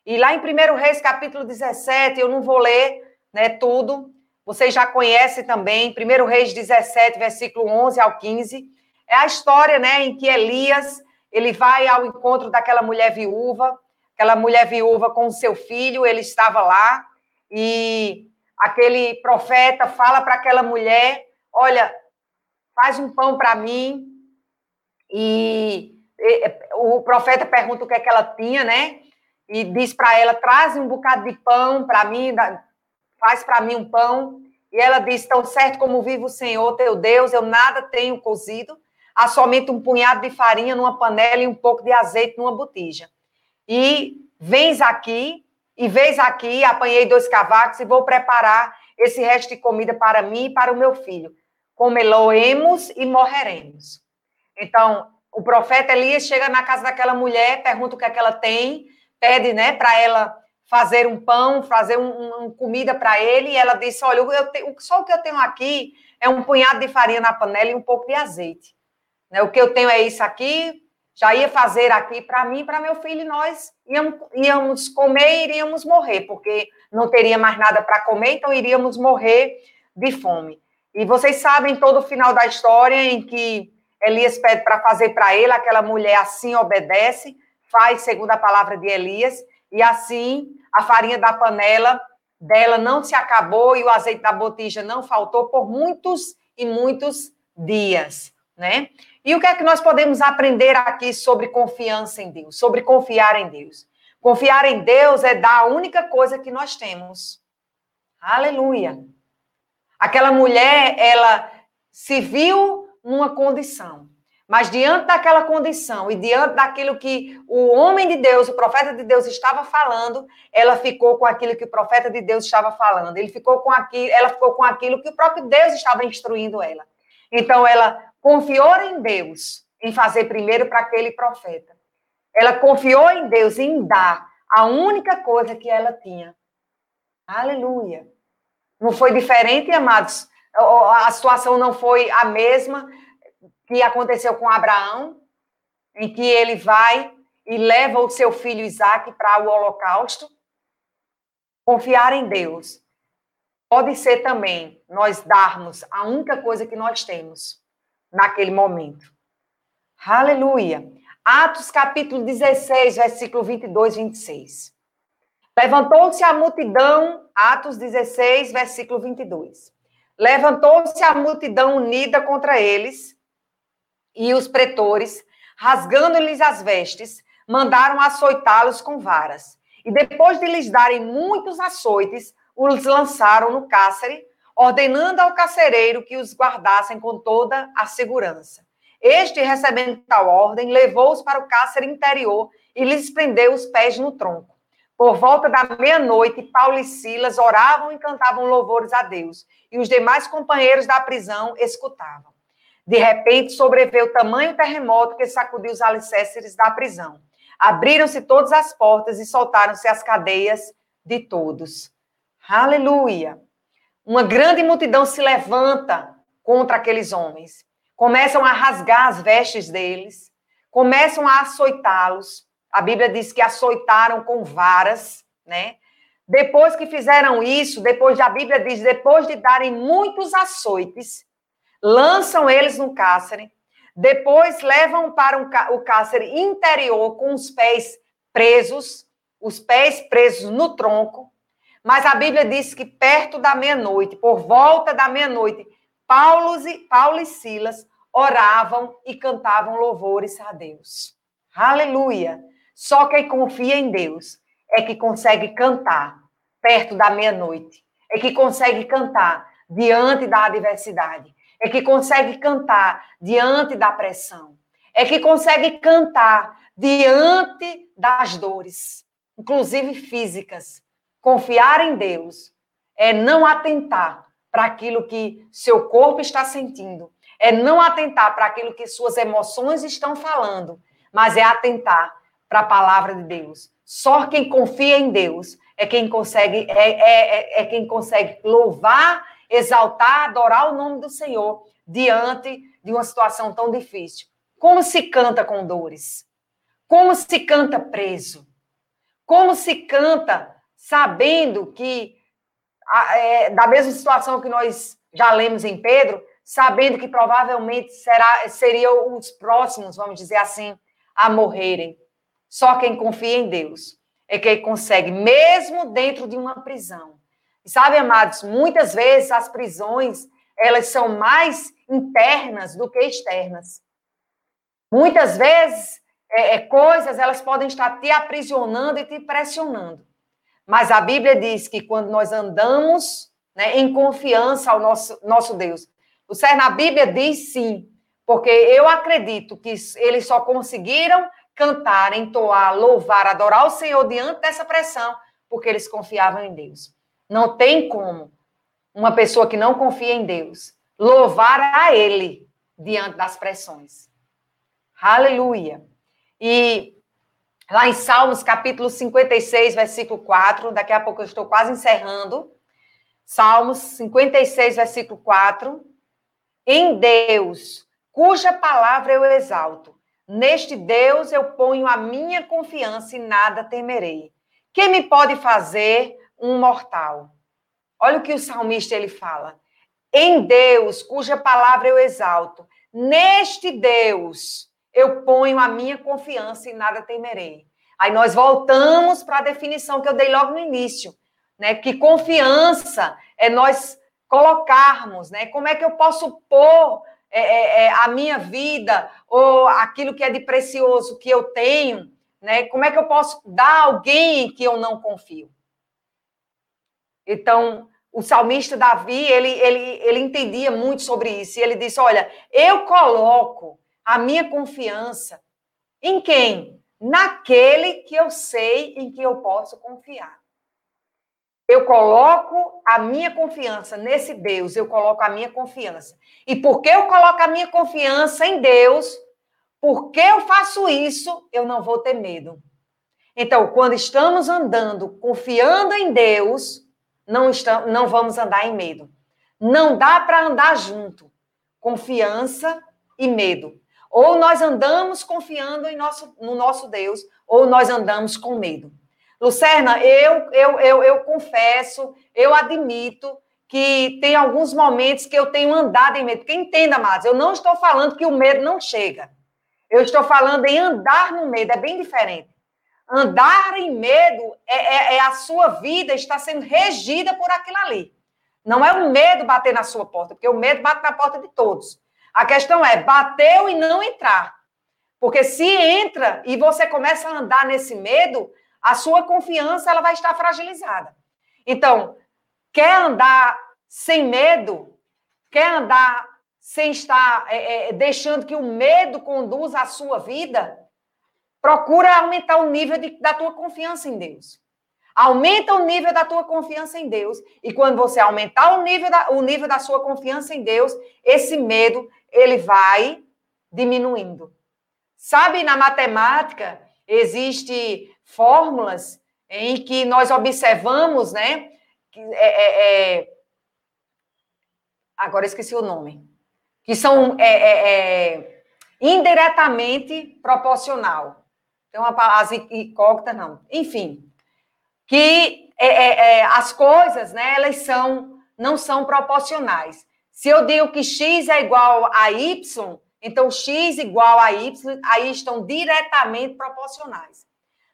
E lá em 1 Reis, capítulo 17, eu não vou ler né, tudo, vocês já conhecem também, 1 Reis 17, versículo 11 ao 15, é a história né, em que Elias ele vai ao encontro daquela mulher viúva, aquela mulher viúva com o seu filho, ele estava lá, e aquele profeta fala para aquela mulher: Olha, faz um pão para mim. E, o profeta pergunta o que é que ela tinha, né? e diz para ela: traz um bocado de pão para mim, faz para mim um pão. E ela diz: tão certo como vive o Senhor teu Deus, eu nada tenho cozido, há somente um punhado de farinha numa panela e um pouco de azeite numa botija. E vens aqui, e vês aqui, apanhei dois cavacos e vou preparar esse resto de comida para mim e para o meu filho. Comeloemos e morreremos. Então, o profeta Elias chega na casa daquela mulher, pergunta o que é que ela tem, pede, né, para ela fazer um pão, fazer uma um comida para ele, e ela disse: Olha, eu só o que eu tenho aqui é um punhado de farinha na panela e um pouco de azeite. Né, o que eu tenho é isso aqui, já ia fazer aqui para mim, para meu filho, e nós íamos, íamos comer e iríamos morrer, porque não teria mais nada para comer, então iríamos morrer de fome. E vocês sabem todo o final da história em que Elias pede para fazer para ele, aquela mulher assim obedece, faz segundo a palavra de Elias, e assim a farinha da panela dela não se acabou e o azeite da botija não faltou por muitos e muitos dias, né? E o que é que nós podemos aprender aqui sobre confiança em Deus, sobre confiar em Deus? Confiar em Deus é dar a única coisa que nós temos. Aleluia. Aquela mulher, ela se viu numa condição. Mas diante daquela condição e diante daquilo que o homem de Deus, o profeta de Deus estava falando, ela ficou com aquilo que o profeta de Deus estava falando. Ele ficou com aquilo, ela ficou com aquilo que o próprio Deus estava instruindo ela. Então ela confiou em Deus em fazer primeiro para aquele profeta. Ela confiou em Deus em dar a única coisa que ela tinha. Aleluia. Não foi diferente, amados. A situação não foi a mesma que aconteceu com Abraão, em que ele vai e leva o seu filho Isaac para o holocausto. Confiar em Deus pode ser também nós darmos a única coisa que nós temos naquele momento. Aleluia. Atos capítulo 16, versículo 22, 26. Levantou-se a multidão, Atos 16, versículo 22. Levantou-se a multidão unida contra eles e os pretores, rasgando-lhes as vestes, mandaram açoitá-los com varas. E depois de lhes darem muitos açoites, os lançaram no cárcere, ordenando ao carcereiro que os guardassem com toda a segurança. Este, recebendo tal ordem, levou-os para o cárcere interior e lhes prendeu os pés no tronco. Por volta da meia-noite, Paulo e Silas oravam e cantavam louvores a Deus, e os demais companheiros da prisão escutavam. De repente, sobreveio tamanho terremoto que sacudiu os alicerces da prisão. Abriram-se todas as portas e soltaram-se as cadeias de todos. Aleluia! Uma grande multidão se levanta contra aqueles homens. Começam a rasgar as vestes deles, começam a açoitá-los. A Bíblia diz que açoitaram com varas, né? Depois que fizeram isso, depois a Bíblia diz, depois de darem muitos açoites, lançam eles no cárcere, depois levam para um, o cárcere interior com os pés presos, os pés presos no tronco. Mas a Bíblia diz que perto da meia-noite, por volta da meia-noite, Paulo e, Paulo e Silas oravam e cantavam louvores a Deus. Aleluia! Só quem confia em Deus é que consegue cantar perto da meia-noite, é que consegue cantar diante da adversidade, é que consegue cantar diante da pressão, é que consegue cantar diante das dores, inclusive físicas. Confiar em Deus é não atentar para aquilo que seu corpo está sentindo, é não atentar para aquilo que suas emoções estão falando, mas é atentar para a palavra de Deus. Só quem confia em Deus é quem consegue é, é, é, é quem consegue louvar, exaltar, adorar o nome do Senhor diante de uma situação tão difícil. Como se canta com dores? Como se canta preso? Como se canta sabendo que é, da mesma situação que nós já lemos em Pedro, sabendo que provavelmente será, seriam os próximos, vamos dizer assim, a morrerem. Só quem confia em Deus é quem consegue, mesmo dentro de uma prisão. E sabe, amados, muitas vezes as prisões, elas são mais internas do que externas. Muitas vezes, é, é, coisas, elas podem estar te aprisionando e te pressionando. Mas a Bíblia diz que quando nós andamos né, em confiança ao nosso, nosso Deus, o Ser na Bíblia diz sim, porque eu acredito que eles só conseguiram cantar, entoar, louvar, adorar o Senhor diante dessa pressão, porque eles confiavam em Deus. Não tem como uma pessoa que não confia em Deus louvar a Ele diante das pressões. Aleluia. E lá em Salmos, capítulo 56, versículo 4, daqui a pouco eu estou quase encerrando. Salmos 56, versículo 4. Em Deus, cuja palavra eu exalto, Neste Deus eu ponho a minha confiança e nada temerei. Quem me pode fazer um mortal? Olha o que o salmista ele fala. Em Deus, cuja palavra eu exalto, neste Deus eu ponho a minha confiança e nada temerei. Aí nós voltamos para a definição que eu dei logo no início, né? Que confiança é nós colocarmos, né? Como é que eu posso pôr é, é, é, a minha vida ou aquilo que é de precioso que eu tenho, né? Como é que eu posso dar a alguém que eu não confio? Então, o salmista Davi, ele, ele, ele entendia muito sobre isso. E ele disse: Olha, eu coloco a minha confiança em quem? Naquele que eu sei em que eu posso confiar. Eu coloco a minha confiança nesse Deus, eu coloco a minha confiança. E porque eu coloco a minha confiança em Deus, porque eu faço isso, eu não vou ter medo. Então, quando estamos andando confiando em Deus, não, estamos, não vamos andar em medo. Não dá para andar junto. Confiança e medo. Ou nós andamos confiando em nosso, no nosso Deus, ou nós andamos com medo. Lucerna, eu, eu, eu, eu confesso, eu admito que tem alguns momentos que eu tenho andado em medo. Porque entenda, mais, eu não estou falando que o medo não chega. Eu estou falando em andar no medo, é bem diferente. Andar em medo é, é, é, a sua vida está sendo regida por aquilo ali. Não é o medo bater na sua porta, porque o medo bate na porta de todos. A questão é, bateu e não entrar. Porque se entra e você começa a andar nesse medo, a sua confiança ela vai estar fragilizada. Então, quer andar sem medo? Quer andar sem estar é, é, deixando que o medo conduza a sua vida? Procura aumentar o nível de, da tua confiança em Deus. Aumenta o nível da tua confiança em Deus. E quando você aumentar o nível da, o nível da sua confiança em Deus, esse medo ele vai diminuindo. Sabe, na matemática, Existem fórmulas em que nós observamos, né? É, é, é... Agora esqueci o nome. Que são é, é, é indiretamente proporcional. Uma as incógnitas, não. Enfim, que as coisas, né? Elas são não são proporcionais. Se eu digo que x é igual a y, então x igual a y, aí estão diretamente proporcionais.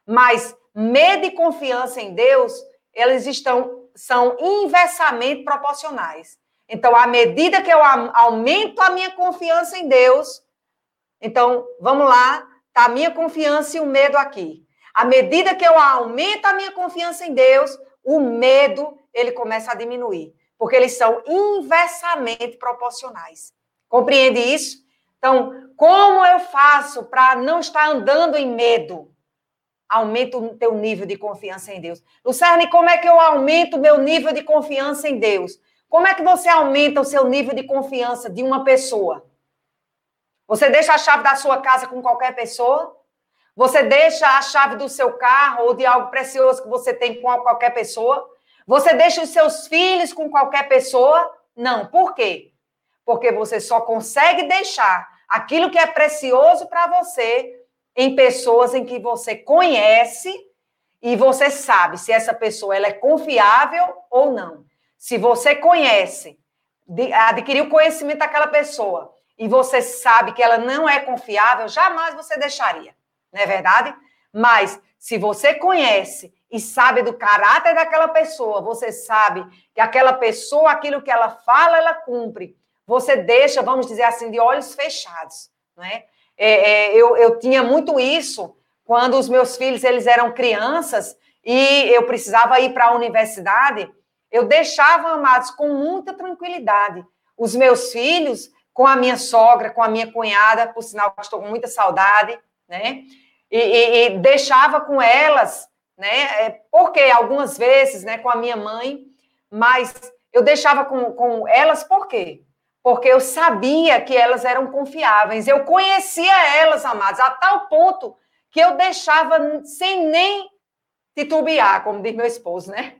Mas medo e confiança em Deus, eles estão são inversamente proporcionais. Então, à medida que eu aumento a minha confiança em Deus, então, vamos lá, tá a minha confiança e o medo aqui. À medida que eu aumento a minha confiança em Deus, o medo, ele começa a diminuir porque eles são inversamente proporcionais. Compreende isso? Então, como eu faço para não estar andando em medo? Aumenta o teu nível de confiança em Deus. Lucerne, como é que eu aumento o meu nível de confiança em Deus? Como é que você aumenta o seu nível de confiança de uma pessoa? Você deixa a chave da sua casa com qualquer pessoa? Você deixa a chave do seu carro ou de algo precioso que você tem com qualquer pessoa? Você deixa os seus filhos com qualquer pessoa? Não. Por quê? Porque você só consegue deixar aquilo que é precioso para você em pessoas em que você conhece e você sabe se essa pessoa ela é confiável ou não. Se você conhece, adquiriu conhecimento daquela pessoa e você sabe que ela não é confiável, jamais você deixaria, não é verdade? Mas se você conhece e sabe do caráter daquela pessoa, você sabe que aquela pessoa, aquilo que ela fala, ela cumpre. Você deixa, vamos dizer assim, de olhos fechados, né? É, é, eu, eu tinha muito isso quando os meus filhos eles eram crianças e eu precisava ir para a universidade. Eu deixava, amados, com muita tranquilidade. Os meus filhos, com a minha sogra, com a minha cunhada, por sinal que estou com muita saudade, né? E, e, e deixava com elas né? É, porque algumas vezes, né, com a minha mãe, mas eu deixava com, com elas por quê? Porque eu sabia que elas eram confiáveis, eu conhecia elas, amadas, a tal ponto que eu deixava sem nem titubear, como diz meu esposo, né?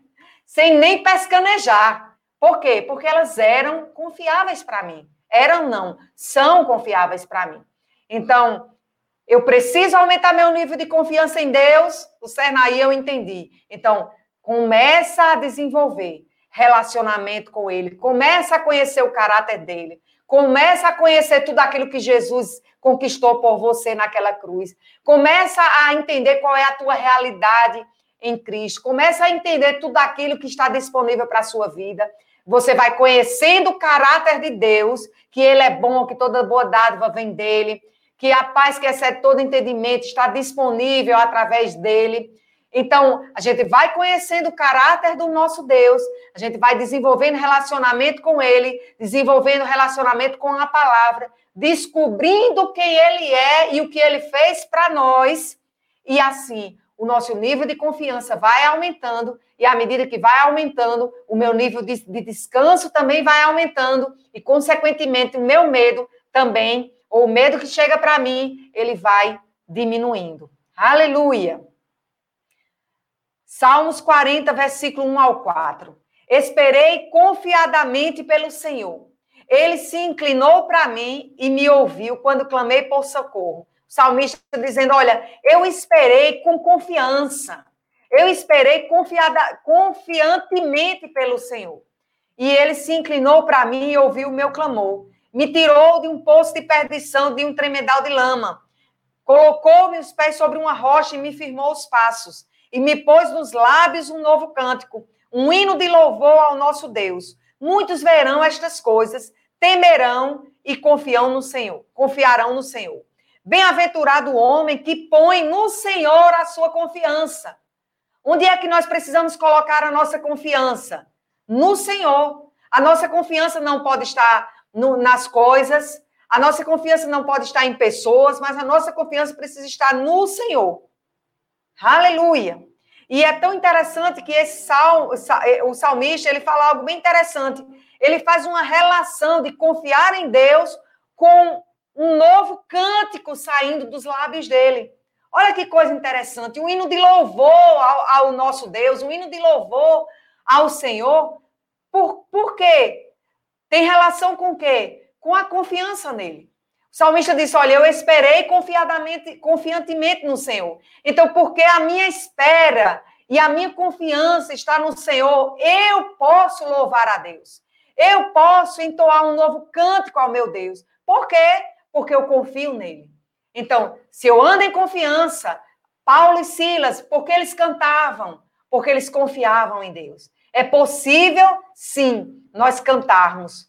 Sem nem pescanejar. Por quê? Porque elas eram confiáveis para mim. Eram não, são confiáveis para mim. Então, eu preciso aumentar meu nível de confiança em Deus. O Sernaí eu entendi. Então, começa a desenvolver relacionamento com Ele. Começa a conhecer o caráter dele. Começa a conhecer tudo aquilo que Jesus conquistou por você naquela cruz. Começa a entender qual é a tua realidade em Cristo. Começa a entender tudo aquilo que está disponível para a sua vida. Você vai conhecendo o caráter de Deus, que Ele é bom, que toda boa dádiva vem dele que a paz que excede todo entendimento está disponível através dele. Então, a gente vai conhecendo o caráter do nosso Deus, a gente vai desenvolvendo relacionamento com ele, desenvolvendo relacionamento com a palavra, descobrindo quem ele é e o que ele fez para nós, e assim o nosso nível de confiança vai aumentando, e à medida que vai aumentando, o meu nível de, de descanso também vai aumentando, e, consequentemente, o meu medo também ou o medo que chega para mim, ele vai diminuindo. Aleluia. Salmos 40, versículo 1 ao 4. Esperei confiadamente pelo Senhor. Ele se inclinou para mim e me ouviu quando clamei por socorro. O salmista dizendo: Olha, eu esperei com confiança. Eu esperei confiada, confiantemente pelo Senhor. E ele se inclinou para mim e ouviu o meu clamor me tirou de um poço de perdição, de um tremedal de lama. Colocou-me os pés sobre uma rocha e me firmou os passos. E me pôs nos lábios um novo cântico, um hino de louvor ao nosso Deus. Muitos verão estas coisas, temerão e confiam no Senhor, confiarão no Senhor. Bem-aventurado o homem que põe no Senhor a sua confiança. Onde é que nós precisamos colocar a nossa confiança? No Senhor. A nossa confiança não pode estar no, nas coisas. A nossa confiança não pode estar em pessoas, mas a nossa confiança precisa estar no Senhor. Aleluia. E é tão interessante que esse sal, eh, o salmista, ele fala algo bem interessante. Ele faz uma relação de confiar em Deus com um novo cântico saindo dos lábios dele. Olha que coisa interessante, um hino de louvor ao, ao nosso Deus, um hino de louvor ao Senhor. Por, por quê? Tem relação com o quê? Com a confiança nele. O salmista disse: Olha, eu esperei confiadamente, confiantemente no Senhor. Então, porque a minha espera e a minha confiança está no Senhor, eu posso louvar a Deus. Eu posso entoar um novo cântico ao meu Deus. Por quê? Porque eu confio nele. Então, se eu ando em confiança, Paulo e Silas, porque eles cantavam? Porque eles confiavam em Deus. É possível, sim, nós cantarmos.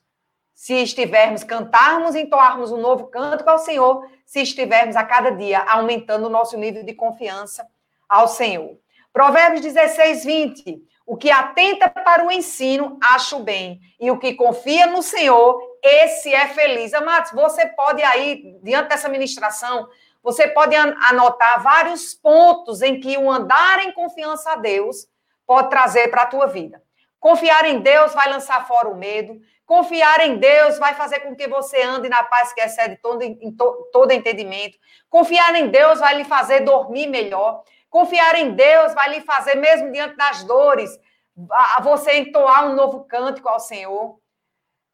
Se estivermos, cantarmos entoarmos um novo cântico ao Senhor, se estivermos a cada dia aumentando o nosso nível de confiança ao Senhor. Provérbios 16, 20. O que atenta para o ensino, acha o bem. E o que confia no Senhor, esse é feliz. Amados, você pode aí, diante dessa ministração, você pode anotar vários pontos em que o andar em confiança a Deus pode trazer para a tua vida. Confiar em Deus vai lançar fora o medo. Confiar em Deus vai fazer com que você ande na paz que excede todo, todo entendimento. Confiar em Deus vai lhe fazer dormir melhor. Confiar em Deus vai lhe fazer, mesmo diante das dores, a você entoar um novo cântico ao Senhor.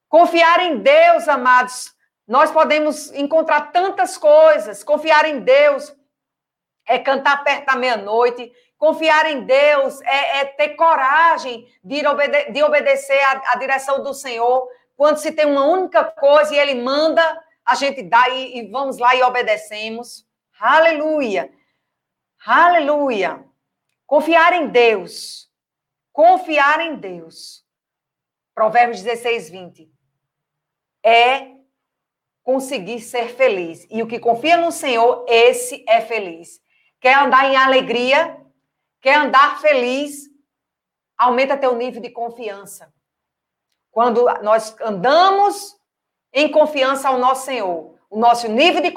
Confiar em Deus, amados, nós podemos encontrar tantas coisas. Confiar em Deus é cantar perto da meia-noite. Confiar em Deus é, é ter coragem de, obede de obedecer à, direção do Senhor. Quando se tem uma única coisa e Ele manda, a gente dá e, e vamos lá e obedecemos. Aleluia. Aleluia. Confiar em Deus. Confiar em Deus. Provérbios 16, 20. É conseguir ser feliz. E o que confia no Senhor, esse é feliz. Quer andar em alegria? Quer andar feliz? Aumenta teu nível de confiança. Quando nós andamos em confiança ao nosso Senhor, o nosso nível de,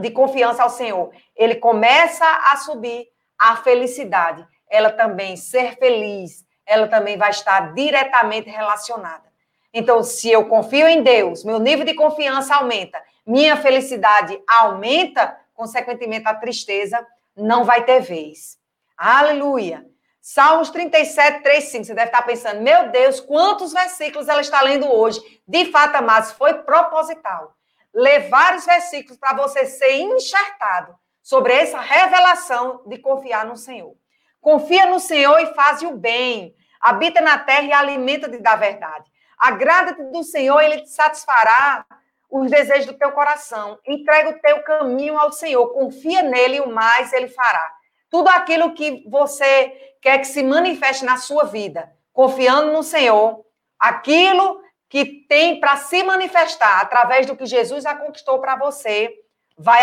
de confiança ao Senhor, ele começa a subir a felicidade. Ela também, ser feliz, ela também vai estar diretamente relacionada. Então, se eu confio em Deus, meu nível de confiança aumenta, minha felicidade aumenta, consequentemente a tristeza não vai ter vez. Aleluia. Salmos 37, 3, 5. Você deve estar pensando, meu Deus, quantos versículos ela está lendo hoje. De fato, amados, foi proposital ler vários versículos para você ser enxertado sobre essa revelação de confiar no Senhor. Confia no Senhor e faz o bem. Habita na terra e alimenta-te da verdade. Agrada-te do Senhor, ele te satisfará os desejos do teu coração. Entrega o teu caminho ao Senhor. Confia nele e o mais ele fará. Tudo aquilo que você quer que se manifeste na sua vida, confiando no Senhor, aquilo que tem para se manifestar através do que Jesus já conquistou para você, vai,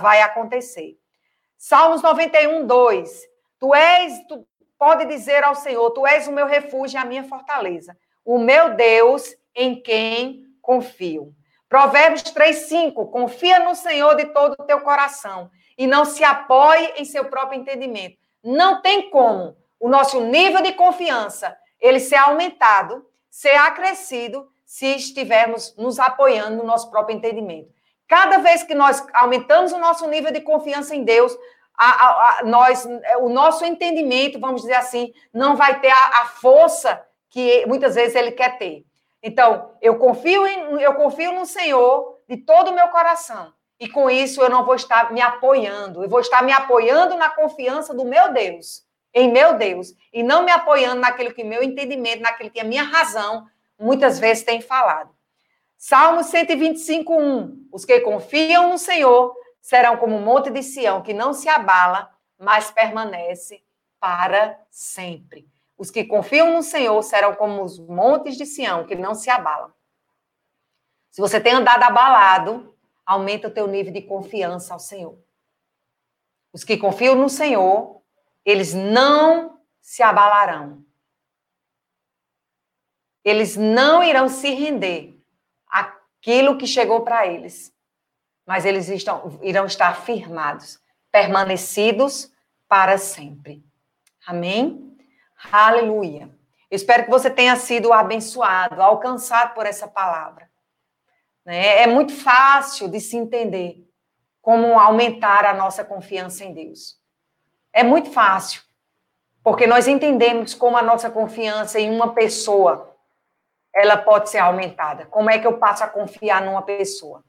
vai acontecer. Salmos 91, 2. Tu és, tu pode dizer ao Senhor, tu és o meu refúgio e a minha fortaleza, o meu Deus em quem confio. Provérbios 3, 5. Confia no Senhor de todo o teu coração e não se apoie em seu próprio entendimento. Não tem como o nosso nível de confiança ele ser aumentado ser acrescido se estivermos nos apoiando no nosso próprio entendimento. Cada vez que nós aumentamos o nosso nível de confiança em Deus, a, a, a, nós, o nosso entendimento, vamos dizer assim, não vai ter a, força que muitas vezes ele quer ter. Então, eu confio, em, eu confio no Senhor de todo o meu coração. E com isso eu não vou estar me apoiando, eu vou estar me apoiando na confiança do meu Deus em meu Deus e não me apoiando naquilo que meu entendimento, naquilo que a minha razão muitas vezes tem falado. Salmo 125, 1. Os que confiam no Senhor serão como o monte de Sião, que não se abala, mas permanece para sempre. Os que confiam no Senhor serão como os montes de Sião, que não se abalam. Se você tem andado abalado, aumenta o teu nível de confiança ao Senhor. Os que confiam no Senhor eles não se abalarão. Eles não irão se render àquilo que chegou para eles. Mas eles estão, irão estar firmados, permanecidos para sempre. Amém? Aleluia. Espero que você tenha sido abençoado, alcançado por essa palavra. Né? É muito fácil de se entender como aumentar a nossa confiança em Deus. É muito fácil, porque nós entendemos como a nossa confiança em uma pessoa ela pode ser aumentada. Como é que eu passo a confiar numa pessoa?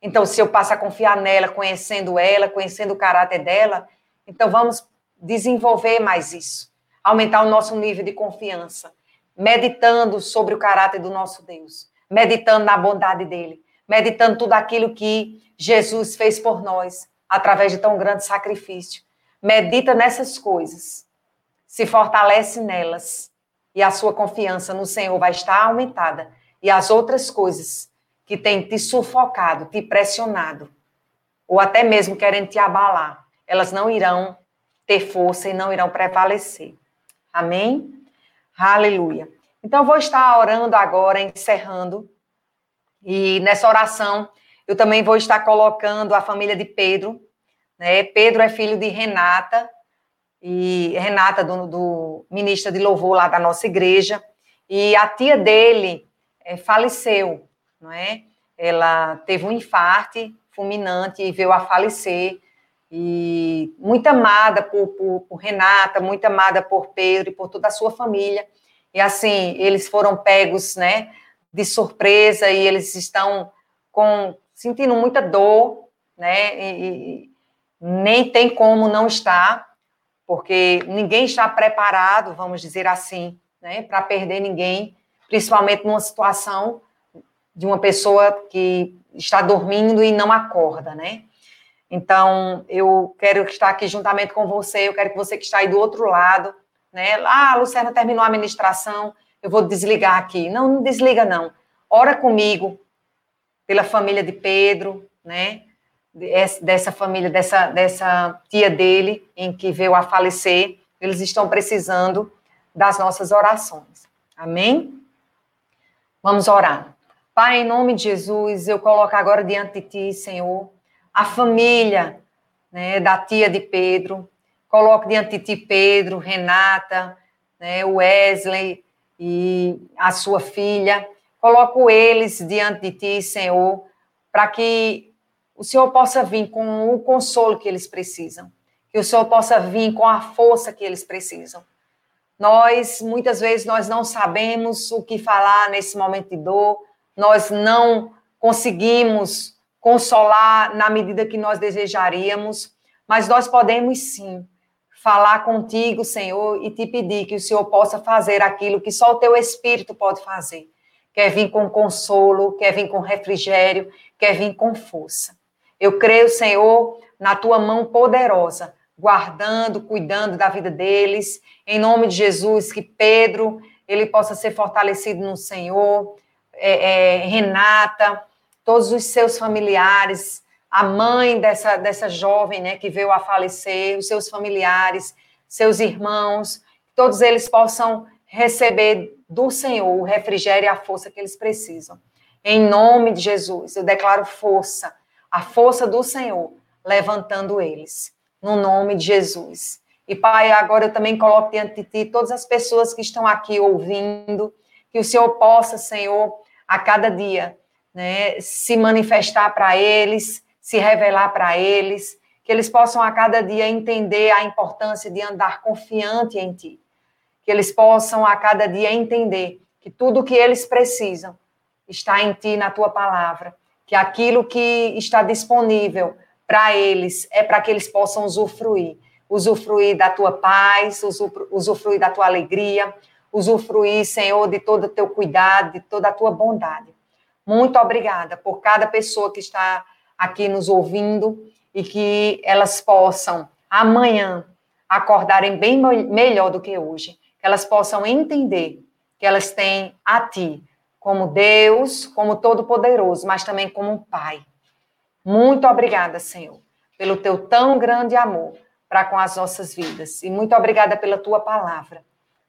Então, se eu passo a confiar nela, conhecendo ela, conhecendo o caráter dela, então vamos desenvolver mais isso, aumentar o nosso nível de confiança, meditando sobre o caráter do nosso Deus, meditando na bondade dele, meditando tudo aquilo que Jesus fez por nós através de tão grande sacrifício. Medita nessas coisas, se fortalece nelas e a sua confiança no Senhor vai estar aumentada e as outras coisas que têm te sufocado, te pressionado, ou até mesmo querendo te abalar, elas não irão ter força e não irão prevalecer. Amém? Aleluia. Então, eu vou estar orando agora, encerrando. E nessa oração, eu também vou estar colocando a família de Pedro. Né? Pedro é filho de Renata, e Renata, do, do ministra de louvor lá da nossa igreja. E a tia dele é, faleceu, não é? Ela teve um infarte fulminante e veio a falecer e muito amada por, por, por, Renata, muito amada por Pedro e por toda a sua família. E assim, eles foram pegos, né, de surpresa e eles estão com sentindo muita dor, né, e, e nem tem como não estar, porque ninguém está preparado, vamos dizer assim, né, para perder ninguém, principalmente numa situação de uma pessoa que está dormindo e não acorda, né? Então, eu quero estar aqui juntamente com você, eu quero que você que está aí do outro lado, né? Ah, a Luciana terminou a administração, eu vou desligar aqui. Não, não desliga, não. Ora comigo pela família de Pedro, né? Dessa família, dessa, dessa tia dele, em que veio a falecer. Eles estão precisando das nossas orações. Amém? Vamos orar. Pai, em nome de Jesus, eu coloco agora diante de ti, Senhor, a família né, da tia de Pedro. Coloco diante de ti Pedro, Renata, né, Wesley e a sua filha. Coloco eles diante de ti, Senhor, para que o Senhor possa vir com o consolo que eles precisam. Que o Senhor possa vir com a força que eles precisam. Nós, muitas vezes, nós não sabemos o que falar nesse momento de dor, nós não conseguimos consolar na medida que nós desejaríamos, mas nós podemos sim falar contigo, Senhor, e te pedir que o Senhor possa fazer aquilo que só o teu Espírito pode fazer. Quer vir com consolo, quer vir com refrigério, quer vir com força. Eu creio, Senhor, na tua mão poderosa, guardando, cuidando da vida deles. Em nome de Jesus, que Pedro ele possa ser fortalecido no Senhor, é, é, Renata, todos os seus familiares, a mãe dessa, dessa jovem né, que veio a falecer, os seus familiares, seus irmãos, todos eles possam receber do Senhor o refrigério e a força que eles precisam. Em nome de Jesus, eu declaro força, a força do Senhor, levantando eles, no nome de Jesus. E, Pai, agora eu também coloco diante de Ti todas as pessoas que estão aqui ouvindo, que o Senhor possa, Senhor, a cada dia né, se manifestar para eles, se revelar para eles, que eles possam a cada dia entender a importância de andar confiante em ti, que eles possam a cada dia entender que tudo o que eles precisam está em ti, na tua palavra, que aquilo que está disponível para eles é para que eles possam usufruir, usufruir da tua paz, usufruir da tua alegria, usufruir, Senhor, de todo o teu cuidado, de toda a tua bondade. Muito obrigada por cada pessoa que está aqui nos ouvindo e que elas possam amanhã acordarem bem melhor do que hoje, que elas possam entender que elas têm a ti como Deus, como Todo-Poderoso, mas também como Pai. Muito obrigada, Senhor, pelo teu tão grande amor para com as nossas vidas e muito obrigada pela tua palavra.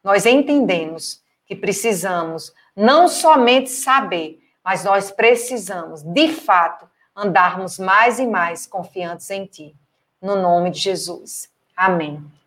Nós entendemos que precisamos não somente saber, mas nós precisamos, de fato, andarmos mais e mais confiantes em Ti. No nome de Jesus. Amém.